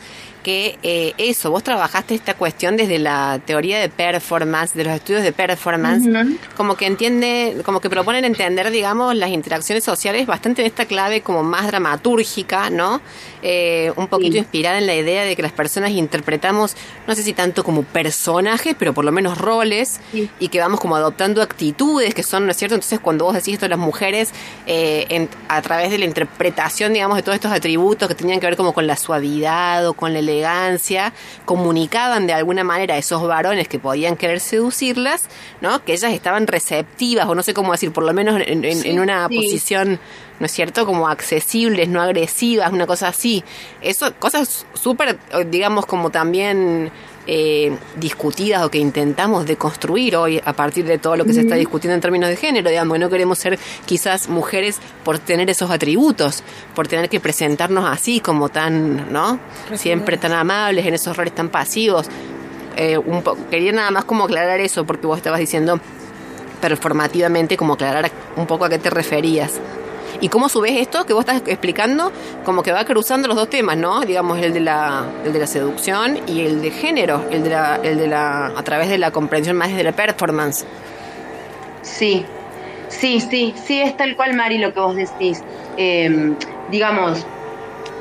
que eh, eso, vos trabajaste esta cuestión desde la teoría de performance, de los estudios de performance, como que entiende, como que proponen entender, digamos, las interacciones sociales bastante en esta clave como más dramatúrgica, ¿no? Eh, un poquito Sí. inspirada en la idea de que las personas interpretamos, no sé si tanto como personajes, pero por lo menos roles, Sí. y que vamos como adoptando actitudes que son, ¿no es cierto? Entonces, cuando vos decís esto de las mujeres, eh, en- a través de la interpretación, digamos, de todos estos atributos que tenían que ver como con la suavidad o con la elegancia, comunicaban de alguna manera a esos varones que podían querer seducirlas, ¿no? Que ellas estaban receptivas, o no sé cómo decir, por lo menos en, en- en una Sí. posición, ¿no es cierto? Como accesibles, no agresivas, una cosa así. Eso, cosas súper, eh, digamos, como también eh, discutidas o que intentamos deconstruir hoy a partir de todo lo que se está discutiendo en términos de género, digamos, que no queremos ser quizás mujeres por tener esos atributos, por tener que presentarnos así como tan, ¿no? Siempre tan amables, en esos roles tan pasivos. Eh, un quería nada más como aclarar eso porque vos estabas diciendo performativamente como aclarar un poco a qué te referías. Y cómo a su vez esto que vos estás explicando, como que va cruzando los dos temas, ¿no? Digamos, el de la, el de la seducción y el de género, el de la, el de la, a través de la comprensión más de la performance. Sí, sí, sí, sí, es tal cual, Mari, lo que vos decís. Eh, digamos,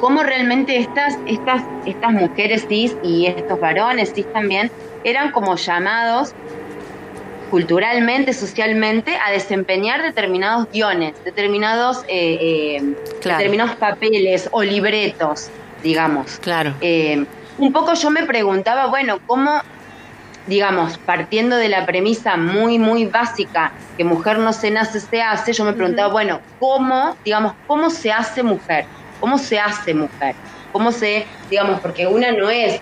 cómo realmente estas, estas, estas mujeres cis y estos varones cis también eran como llamados culturalmente, socialmente, a desempeñar determinados guiones, determinados, eh, eh, Claro. determinados papeles o libretos, digamos. Claro. Eh, un poco yo me preguntaba, bueno, ¿cómo, digamos, partiendo de la premisa muy, muy básica, que mujer no se nace, se hace, yo me preguntaba, bueno, ¿cómo, digamos, cómo se hace mujer? ¿Cómo se hace mujer? ¿Cómo se, digamos, porque una no es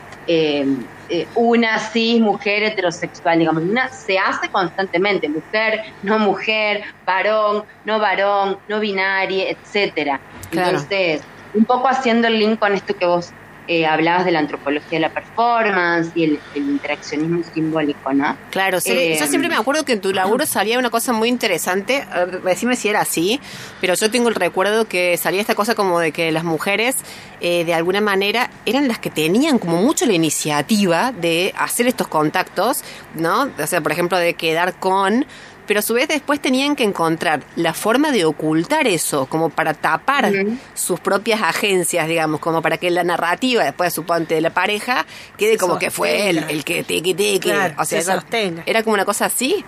eh, una cis mujer heterosexual, digamos, una se hace constantemente, mujer, no mujer, varón, no varón, no binaria, etcétera. Claro. Entonces, un poco haciendo el link con esto que vos eh, hablabas de la antropología de la performance y el, el interaccionismo simbólico, ¿no? Claro, sí, Eh, yo siempre me acuerdo que en tu laburo salía una cosa muy interesante, decime si era así, pero yo tengo el recuerdo que salía esta cosa como de que las mujeres eh, de alguna manera eran las que tenían como mucho la iniciativa de hacer estos contactos, ¿no? O sea, por ejemplo, de quedar con pero a su vez después tenían que encontrar la forma de ocultar eso, como para tapar sus propias agencias, digamos, como para que la narrativa, después suponte de la pareja, quede como que fue el, Sostenga. el que teque teque. Claro, o sea, se era- sostenga. era como una cosa así,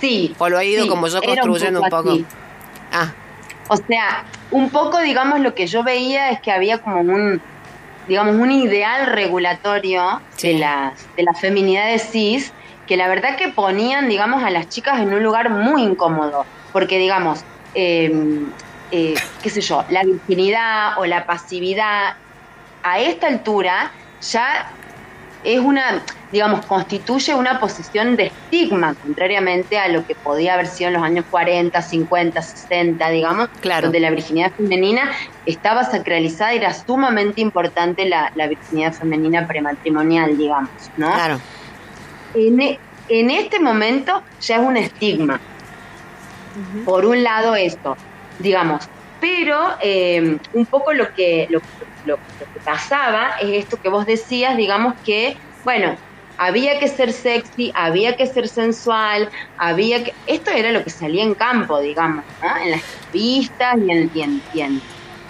Sí. o lo he ido sí, como yo construyendo un poco. así. Ah, O sea, un poco, digamos, lo que yo veía es que había como un, digamos, un ideal regulatorio Sí. de las, de las feminidades cis, que la verdad que ponían, digamos, a las chicas en un lugar muy incómodo, porque, digamos, eh, eh, qué sé yo, la virginidad o la pasividad, a esta altura ya es una, digamos, constituye una posición de estigma, contrariamente a lo que podía haber sido en los años 40, 50, 60, digamos, Claro. donde la virginidad femenina estaba sacralizada y era sumamente importante la, la virginidad femenina prematrimonial, digamos, ¿no? claro. En, e- en este momento ya es un estigma. Por un lado esto, digamos, pero eh, un poco lo que, lo, lo- lo que pasaba es esto que vos decías, digamos que, bueno, había que ser sexy, había que ser sensual, había que... Esto era lo que salía en campo, digamos, ¿no? En las revistas y en, y en, y en-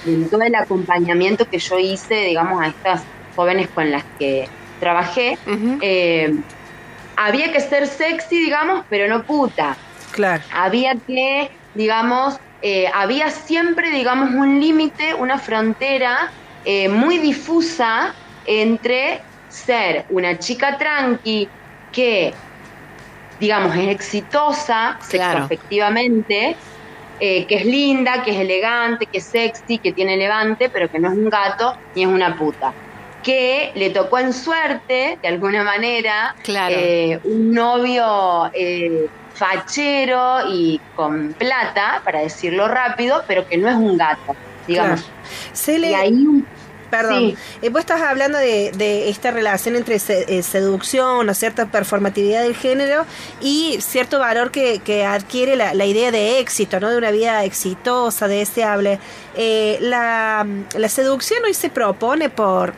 en todo el acompañamiento que yo hice, digamos, a estas jóvenes con las que trabajé, eh, había que ser sexy, digamos, pero no puta. Claro. Había que, digamos, eh, había siempre, digamos, un límite, una frontera eh, muy difusa entre ser una chica tranqui que, digamos, es exitosa Claro. sexoafectivamente, eh, que es linda, que es elegante, que es sexy, que tiene levante, pero que no es un gato ni es una puta. Que le tocó en suerte, de alguna manera, Claro. eh, un novio eh, fachero y con plata, para decirlo rápido, pero que no es un gato, digamos. Claro. Y ahí un- Perdón, Sí. Eh, vos estás hablando de, de esta relación entre se- eh, seducción o cierta performatividad del género y cierto valor que, que adquiere la, la idea de éxito, ¿no? De una vida exitosa, deseable. Eh, la, la seducción hoy se propone por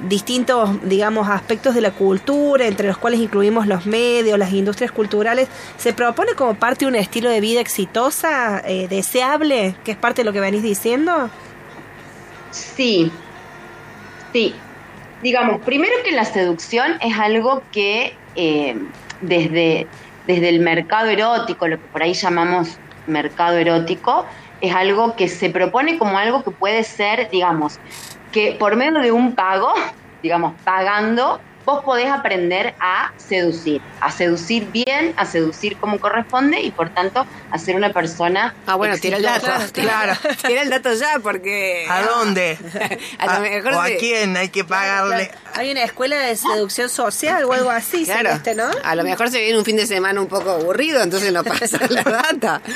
distintos, digamos, aspectos de la cultura, entre los cuales incluimos los medios, las industrias culturales, se propone como parte de un estilo de vida exitosa, eh, deseable, que es parte de lo que venís diciendo. Sí, sí. Digamos, primero que la seducción es algo que eh, desde, desde el mercado erótico, lo que por ahí llamamos mercado erótico, es algo que se propone como algo que puede ser, digamos, que por medio de un pago, digamos, pagando, vos podés aprender a seducir, a seducir bien, a seducir como corresponde y por tanto a ser una persona Ah, bueno, tira el dato. exitosa. Claro. Tira el dato ya porque... ¿A dónde? A lo mejor ¿O a quién hay que pagarle? Hay una escuela de seducción social o algo así, Claro, Celeste, ¿no? a lo mejor se viene un fin de semana un poco aburrido, entonces no pasa la data.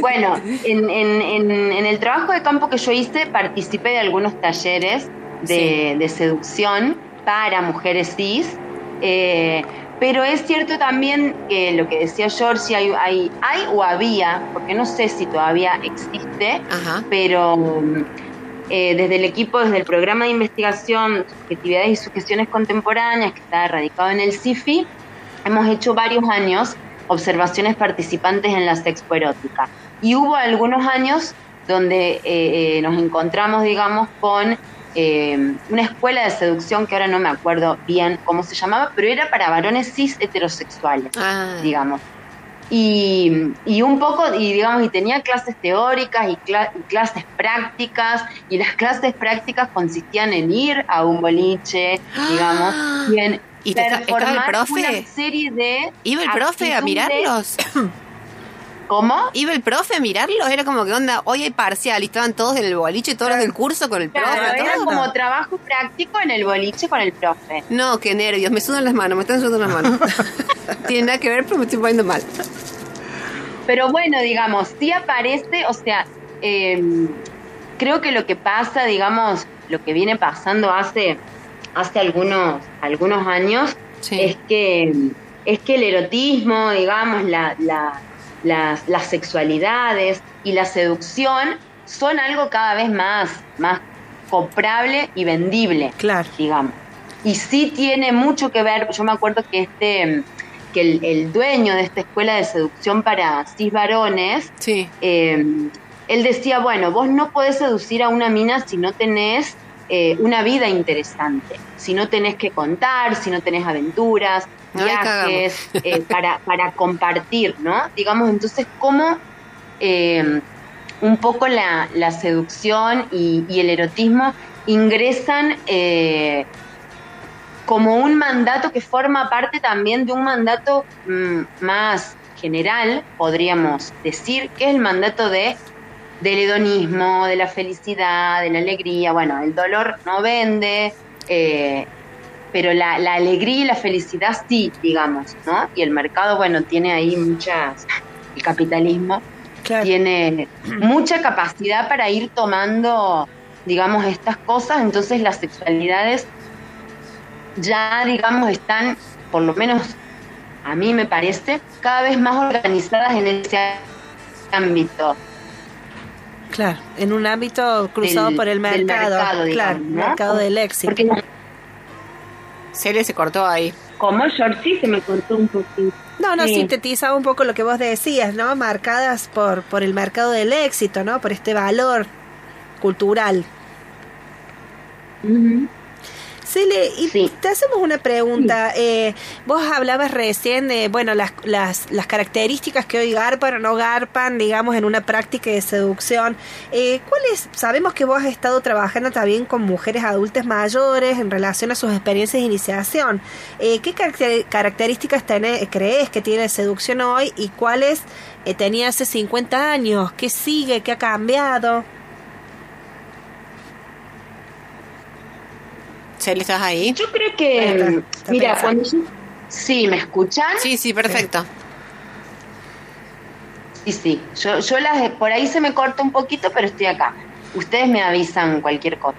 Bueno, en, en- en- en el trabajo de campo que yo hice participé de algunos talleres de, de seducción para mujeres cis, eh, pero es cierto también que lo que decía Georgie, hay, hay, hay o había, porque no sé si todavía existe, Ajá. pero mm, eh, desde el equipo, desde el programa de investigación Subjetividades y Sugestiones Contemporáneas, que está radicado en el CIFI, hemos hecho varios años observaciones participantes en la sexpoerótica. Y hubo algunos años donde eh, eh, nos encontramos, digamos, con eh, una escuela de seducción que ahora no me acuerdo bien cómo se llamaba, pero era para varones cis heterosexuales Ah, digamos. Y, y un poco, y digamos, y tenía clases teóricas y, y clases prácticas, y las clases prácticas consistían en ir a un boliche, digamos, y en ¿Y te está- estaba el performar profe? una serie de ¿Iba el profe a mirarlos? ¿Cómo? ¿Iba el profe a mirarlos? Era como que onda, hoy hay parcial y estaban todos en el boliche, todos los del curso con el profe. Era todo. como trabajo práctico en el boliche con el profe. No, qué nervios, me sudan las manos, me están sudando las manos. Tiene nada que ver, pero me estoy poniendo mal. Pero bueno, digamos, sí aparece, o sea, eh, creo que lo que pasa, digamos, lo que viene pasando hace, hace algunos, algunos años, Sí. es que es que el erotismo, digamos, la, la- las, las sexualidades y la seducción son algo cada vez más, más comprable y vendible Claro. digamos. Y sí tiene mucho que ver, yo me acuerdo que este que el, el dueño de esta escuela de seducción para cis varones, Sí. eh, él decía, bueno, vos no podés seducir a una mina si no tenés eh, una vida interesante, si no tenés que contar, si no tenés aventuras, Ay, viajes, eh, para, para compartir, ¿no? Digamos, entonces, ¿cómo eh, un poco la, la seducción y, y el erotismo ingresan como un mandato que forma parte también de un mandato mm, más general, podríamos decir, que es el mandato de del hedonismo, de la felicidad, de la alegría. Bueno, el dolor no vende, eh, pero la, la alegría y la felicidad sí, digamos, ¿no? Y el mercado, bueno, tiene ahí muchas, el capitalismo Claro. tiene mucha capacidad para ir tomando, digamos, estas cosas, entonces las sexualidades ya, digamos, están, por lo menos a mí me parece, cada vez más organizadas en ese ámbito. Claro, en un ámbito cruzado Del- por el mercado, mercado, claro, ¿no? mercado del éxito. Porque Cele se cortó ahí. Como Georgie se me cortó un poquito. No, no, Sí. sintetizaba un poco lo que vos decías, ¿no? Marcadas por, por el mercado del éxito, ¿no? Por este valor cultural. Ujú. Cele, y Sí. te hacemos una pregunta. Eh, vos hablabas recién de, bueno, las, las, las características que hoy garpan o no garpan, digamos, en una práctica de seducción. Eh, ¿Cuáles? Sabemos que vos has estado trabajando también con mujeres adultas mayores en relación a sus experiencias de iniciación. Eh, ¿Qué caracter- características tenés- crees que tiene seducción hoy y cuáles eh, tenía hace 50 años? ¿Qué sigue? ¿Qué ha cambiado? ¿Estás ahí? Yo creo que, está, mm, está mira, cuando yo... Sí, ¿me escuchan? Sí, sí, perfecto. Sí, sí. Yo, yo las, por ahí se me corta un poquito, pero estoy acá. Ustedes me avisan cualquier cosa.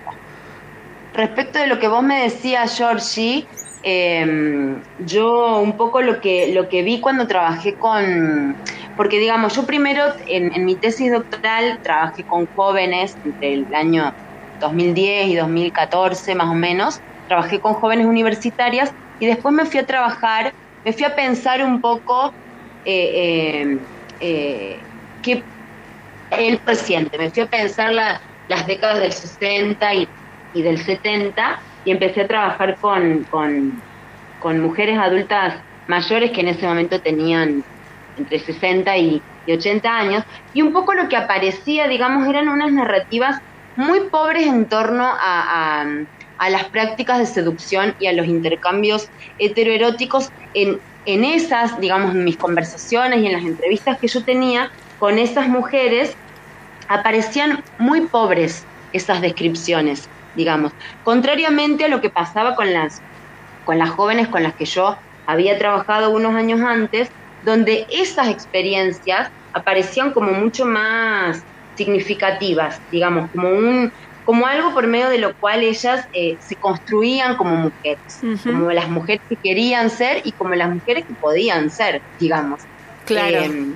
Respecto de lo que vos me decías, Georgie, eh, yo un poco lo que, lo que vi cuando trabajé con... Porque digamos, yo primero en, en mi tesis doctoral trabajé con jóvenes entre el año 2010 y 2014 más o menos. Trabajé con jóvenes universitarias y después me fui a trabajar, me fui a pensar un poco eh, eh, eh, que el reciente, me fui a pensar la- las décadas del 60 y, del 70 y empecé a trabajar con, con, con mujeres adultas mayores que en ese momento tenían entre 60 y, y 80 años y un poco lo que aparecía, digamos, eran unas narrativas muy pobres en torno a, a- las prácticas de seducción y a los intercambios heteroeróticos en, en esas, digamos, en mis conversaciones y en las entrevistas que yo tenía con esas mujeres, aparecían muy pobres esas descripciones, digamos. Contrariamente a lo que pasaba con las, con las jóvenes con las que yo había trabajado unos años antes, donde esas experiencias aparecían como mucho más significativas, digamos, como un como algo por medio de lo cual ellas eh, se construían como mujeres, como las mujeres que querían ser y como las mujeres que podían ser, digamos. Claro. Eh,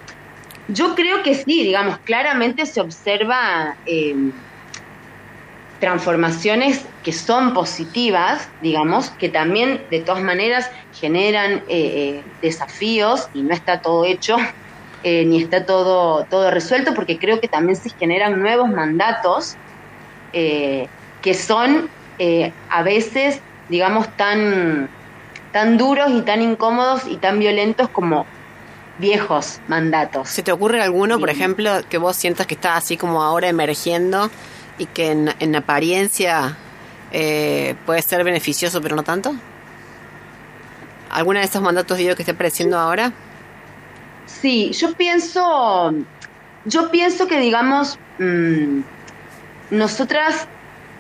yo creo que sí, digamos, claramente se observa eh, transformaciones que son positivas, digamos, que también de todas maneras generan eh, eh, desafíos y no está todo hecho, eh, ni está todo, todo resuelto, porque creo que también se generan nuevos mandatos eh, que son eh, a veces, digamos, tan, tan duros y tan incómodos y tan violentos como viejos mandatos. ¿Se te ocurre alguno, por ejemplo, que vos sientas que está así como ahora emergiendo y que en, en apariencia eh, puede ser beneficioso, pero no tanto? ¿Alguna de estos mandatos digo que esté apareciendo ahora? Sí, yo pienso, yo pienso que digamos, mm, nosotras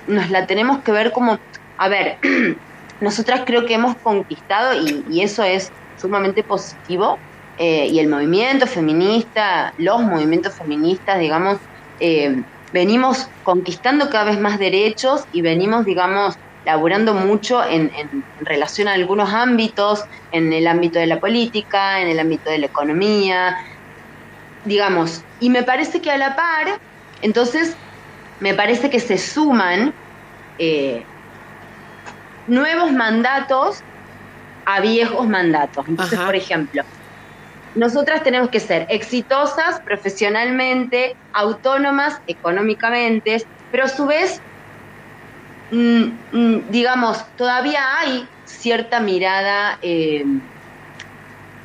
nos la tenemos que ver como, a ver, nosotras creo que hemos conquistado y, y eso es sumamente positivo eh, y el movimiento feminista, los movimientos feministas, digamos, eh, venimos conquistando cada vez más derechos y venimos, digamos, laburando mucho en, en relación a algunos ámbitos, en el ámbito de la política, en el ámbito de la economía, digamos, y me parece que a la par, entonces, me parece que se suman eh, nuevos mandatos a viejos mandatos. Entonces, Ajá. por ejemplo, nosotras tenemos que ser exitosas profesionalmente, autónomas económicamente, pero a su vez, digamos, todavía hay cierta mirada eh,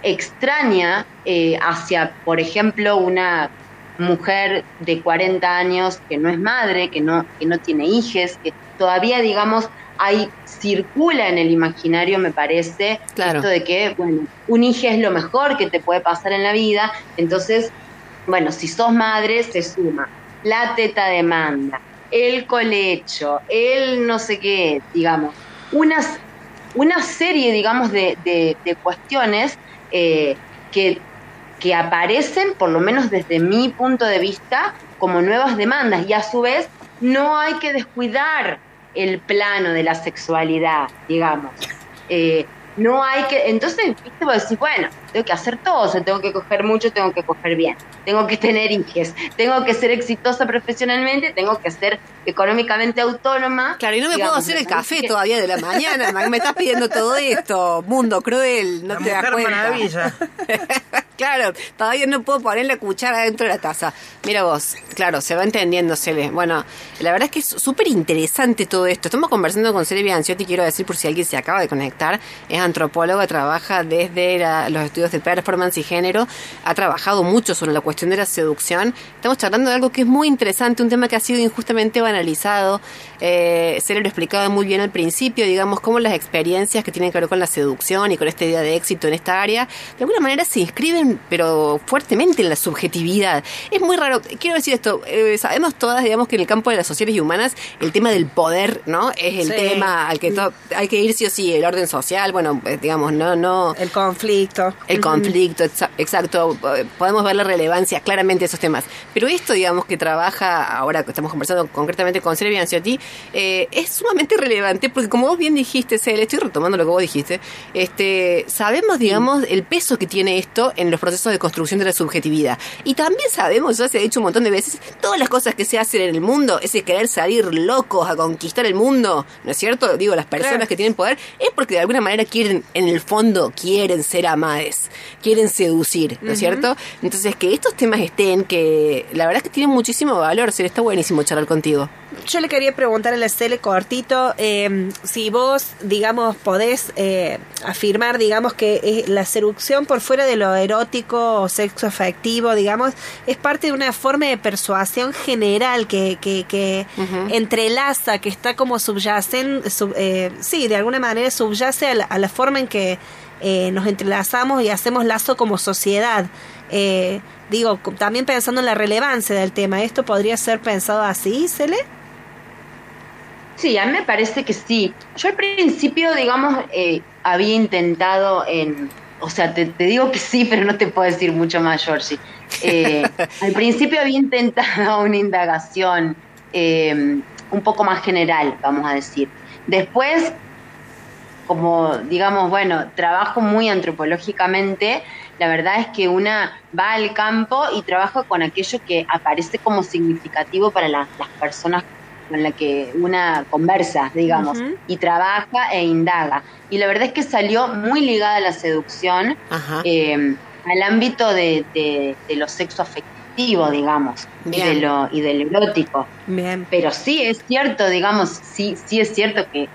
extraña eh, hacia, por ejemplo, una mujer de 40 años que no es madre, que no, que no tiene hijes, que todavía, digamos, hay, circula en el imaginario, me parece, Claro. esto de que, bueno, un hijo es lo mejor que te puede pasar en la vida, entonces, bueno, si sos madre, se suma la teta demanda, el colecho, el no sé qué, digamos, unas, una serie, digamos, de, de- cuestiones eh, que, que aparecen, por lo menos desde mi punto de vista, como nuevas demandas y a su vez no hay que descuidar el plano de la sexualidad, digamos. Eh, no hay que, entonces, viste, vos decís, bueno, tengo que hacer todo, o sea, tengo que coger mucho, tengo que coger bien, tengo que tener hijos, tengo que ser exitosa profesionalmente, tengo que ser económicamente autónoma. Claro, y no me digamos, puedo hacer el café que- todavía de la mañana. Me estás pidiendo todo esto. Mundo cruel, no La te das mujer cuenta. maravilla. claro, todavía no puedo poner la cuchara dentro de la taza. Mira vos, claro, se va entendiendo, Cele. Bueno, la verdad es que es súper interesante todo esto. Estamos conversando con Cele Bianciotti, quiero decir por si alguien se acaba de conectar. Es antropóloga, trabaja desde los estudios de performance y género. Ha trabajado mucho sobre la cuestión de la seducción. Estamos charlando de algo que es muy interesante, un tema que ha sido injustamente banalizado. Eh, Cele lo explicaba muy bien al principio, digamos, cómo las experiencias que tienen que ver con la seducción y con esta idea de éxito en esta área, de alguna manera se inscriben, pero fuertemente en la subjetividad. Es muy raro, quiero decir esto, eh, sabemos todas, digamos, que en el campo de las sociales y humanas, el tema del poder, ¿no? Es el Sí. tema al que hay que ir sí o sí, el orden social, bueno, eh, digamos, no, no... El conflicto. El conflicto, exa- exacto. eh, Podemos ver la relevancia claramente de esos temas. Pero esto, digamos, que trabaja, ahora que estamos conversando concretamente con Cele Bianciotti, eh, es sumamente relevante porque, como vos bien dijiste, Cele, estoy retomando lo que vos dijiste, este, sabemos, digamos, el peso que tiene esto en los procesos de construcción de la subjetividad. Y también sabemos, ya se ha dicho un montón de veces, todas las cosas que se hacen en el mundo, ese querer salir locos a conquistar el mundo, ¿no es cierto? Digo, las personas Claro. que tienen poder, es porque de alguna manera quieren, en el fondo, quieren ser amadas, quieren seducir, ¿no es cierto? Entonces, que estos temas estén, que la verdad es que tienen muchísimo valor, se está buenísimo charlar contigo. Yo le quería preguntar a la Cele cortito eh, si vos, digamos, podés eh, afirmar, digamos, que eh, la seducción por fuera de lo erótico o sexo afectivo, digamos, es parte de una forma de persuasión general que, que, que entrelaza, que está como subyacen, sub- eh, sí, de alguna manera subyace a la, a la forma en que eh, nos entrelazamos y hacemos lazo como sociedad. Eh, digo, también pensando en la relevancia del tema, ¿esto podría ser pensado así, Cele? Sí, a mí me parece que sí. Yo al principio, digamos, eh, había intentado en... O sea, te, te digo que sí, pero no te puedo decir mucho más, Georgie. Eh, al principio había intentado una indagación eh, un poco más general, vamos a decir. Después, como digamos, bueno, trabajo muy antropológicamente, la verdad es que una va al campo y trabaja con aquello que aparece como significativo para la- las personas con las que una conversa, digamos, y trabaja e indaga. Y la verdad es que salió muy ligada a la seducción, eh, al ámbito de, de, de lo sexo afectivo, digamos, y de, lo, y del erótico. Bien. Pero sí es cierto, digamos, sí, sí es cierto que,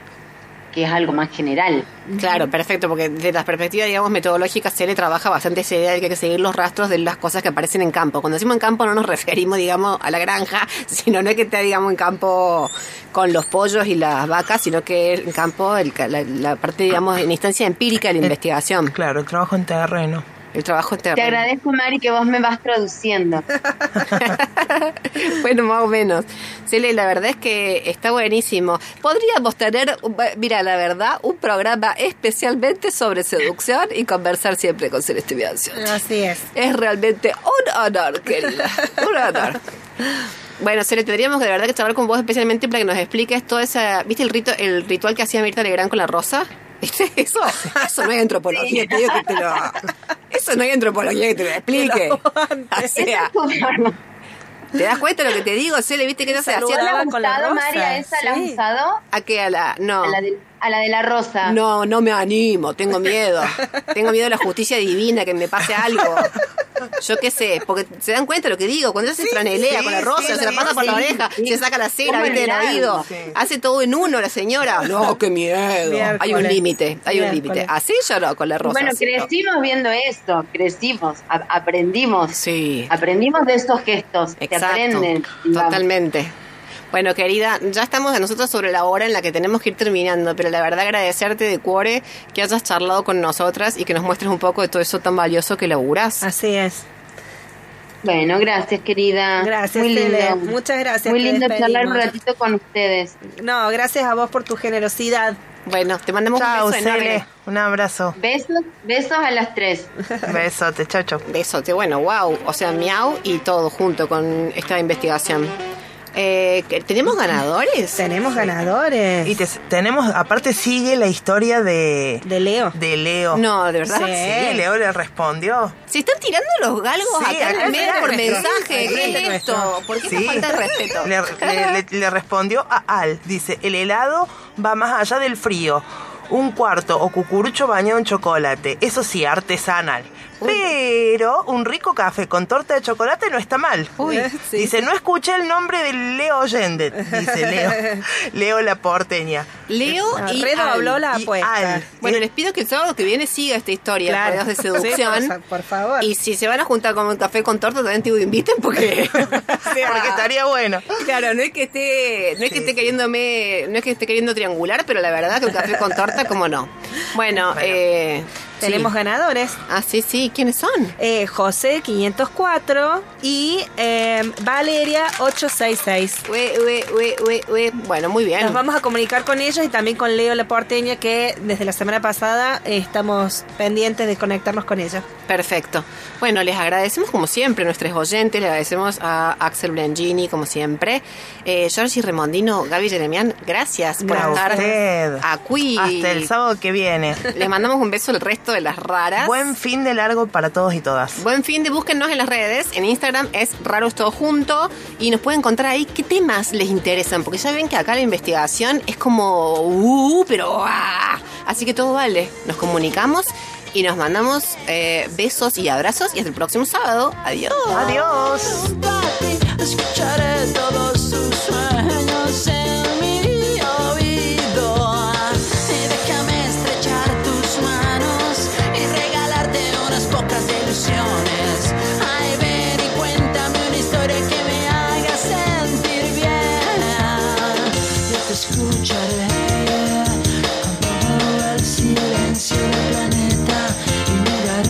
que es algo más general. Claro, perfecto, porque desde las perspectivas, digamos, metodológicas, se le trabaja bastante esa idea de que hay que seguir los rastros de las cosas que aparecen en campo. Cuando decimos en campo no nos referimos, digamos, a la granja, sino no es que esté, digamos, en campo con los pollos y las vacas, sino que en campo el ca- la, la parte, digamos, en instancia empírica de la investigación, Claro, el trabajo en terreno. El trabajo Te interno. agradezco, Mari, que vos me vas traduciendo. bueno, más o menos. Cele, la verdad es que está buenísimo. Podríamos tener, mira, la verdad, un programa especialmente sobre seducción y conversar siempre con Celeste Biancio. Así es. Es realmente un honor, querida. Un honor. Bueno, Cele, tendríamos que de verdad que charlar con vos especialmente para que nos expliques toda esa... ¿Viste el rito, el ritual que hacía Mirta Legrand con la rosa? ¿Viste? Eso, eso no hay antropología, te digo que te lo... Eso no hay antropología que te lo explique. O sea, ¿te das cuenta de lo que te digo, Cele? ¿Viste que no se hacía? ¿La ha con la rosa, Mari, a esa? ¿La ha sí. gustado? ¿A qué? A la... No. A la de, a la, de la rosa. No, no me animo, tengo miedo. Tengo miedo de la justicia divina, que me pase algo. Yo qué sé, porque se dan cuenta de lo que digo. Cuando ella se franelea sí, con la rosa, sí, se la pasa por la oreja, sí. se saca la cera, ¿Cómo viste, del oído. Sí. Hace todo en uno la señora. No, qué miedo. Miércoles. Hay un límite, hay un límite. Así yo no, con la rosa. bueno, así no. crecimos viendo esto, crecimos, aprendimos. Sí. Aprendimos de estos gestos que aprenden. digamos. totalmente. Bueno, querida, ya estamos de nosotros sobre la hora en la que tenemos que ir terminando, pero la verdad agradecerte de cuore que hayas charlado con nosotras y que nos muestres un poco de todo eso tan valioso que laburás. Así es. Bueno, gracias, querida. Gracias, Muy lindo. Cele. Muchas gracias. Muy lindo charlar un ratito con ustedes. No, gracias a vos por tu generosidad. Bueno, te mandamos Chao, un beso enorme. Un abrazo. Besos, besos a las tres. Besote, chao, chao. Besote, bueno, wow. O sea, miau y todo junto con esta investigación. Eh, ¿Tenemos ganadores? Tenemos ganadores. Y te- tenemos, aparte sigue la historia de, De Leo. de Leo. No, de verdad. Sí. Sí, Leo le respondió. Se están tirando los galgos Sí, acá al por nuestro. mensaje. ¿Qué es esto? ¿Por qué falta de respeto? Le, le- le- le respondió a Al. Dice, el helado va más allá del frío. Un cuarto o cucurucho bañado en chocolate. Eso sí, artesanal. Pero un rico café con torta de chocolate no está mal. Uy, sí. Dice, no escuché el nombre del Leo Allende. Dice Leo. Leo la porteña. Leo Ah, y redobló Al. la apuesta. Al. Bueno, Eh, les pido que el sábado que viene siga esta historia Claro. de de Sí, seducción. por, por favor. Y si se van a juntar con un café con torta, también te inviten porque... Porque estaría bueno. Claro, no es que esté, no es que esté queriéndome, no es que esté queriendo triangular, pero la verdad que un café con torta, como no. Bueno, Bueno. eh, Tenemos sí. ganadores. Ah, sí, sí, ¿quiénes son? Eh, José 504 y eh, Valeria 866. Ue, ue, ue, ue, ue. Bueno, muy bien. Nos vamos a comunicar con ellos y también con Leo La Porteña que desde la semana pasada eh, estamos pendientes de conectarnos con ellos. Perfecto. Bueno, les agradecemos como siempre a nuestros oyentes, le agradecemos a Axel Blangini como siempre. Eh, Giorgi Remondino, Gaby Jeremian, gracias por A estar usted. aquí. Hasta el sábado que viene. Les mandamos un beso al resto de las raras. Buen fin de largo para todos y todas. Buen fin de búsquennos en las redes. En Instagram es Raros Todo Junto. Y nos pueden encontrar ahí qué temas les interesan. Porque ya ven que acá la investigación es como. Uh, pero. ah. Así que todo vale. Nos comunicamos y nos mandamos eh, besos y abrazos. Y hasta el próximo sábado. Adiós. Adiós. Escucharé todos sus sueños en mi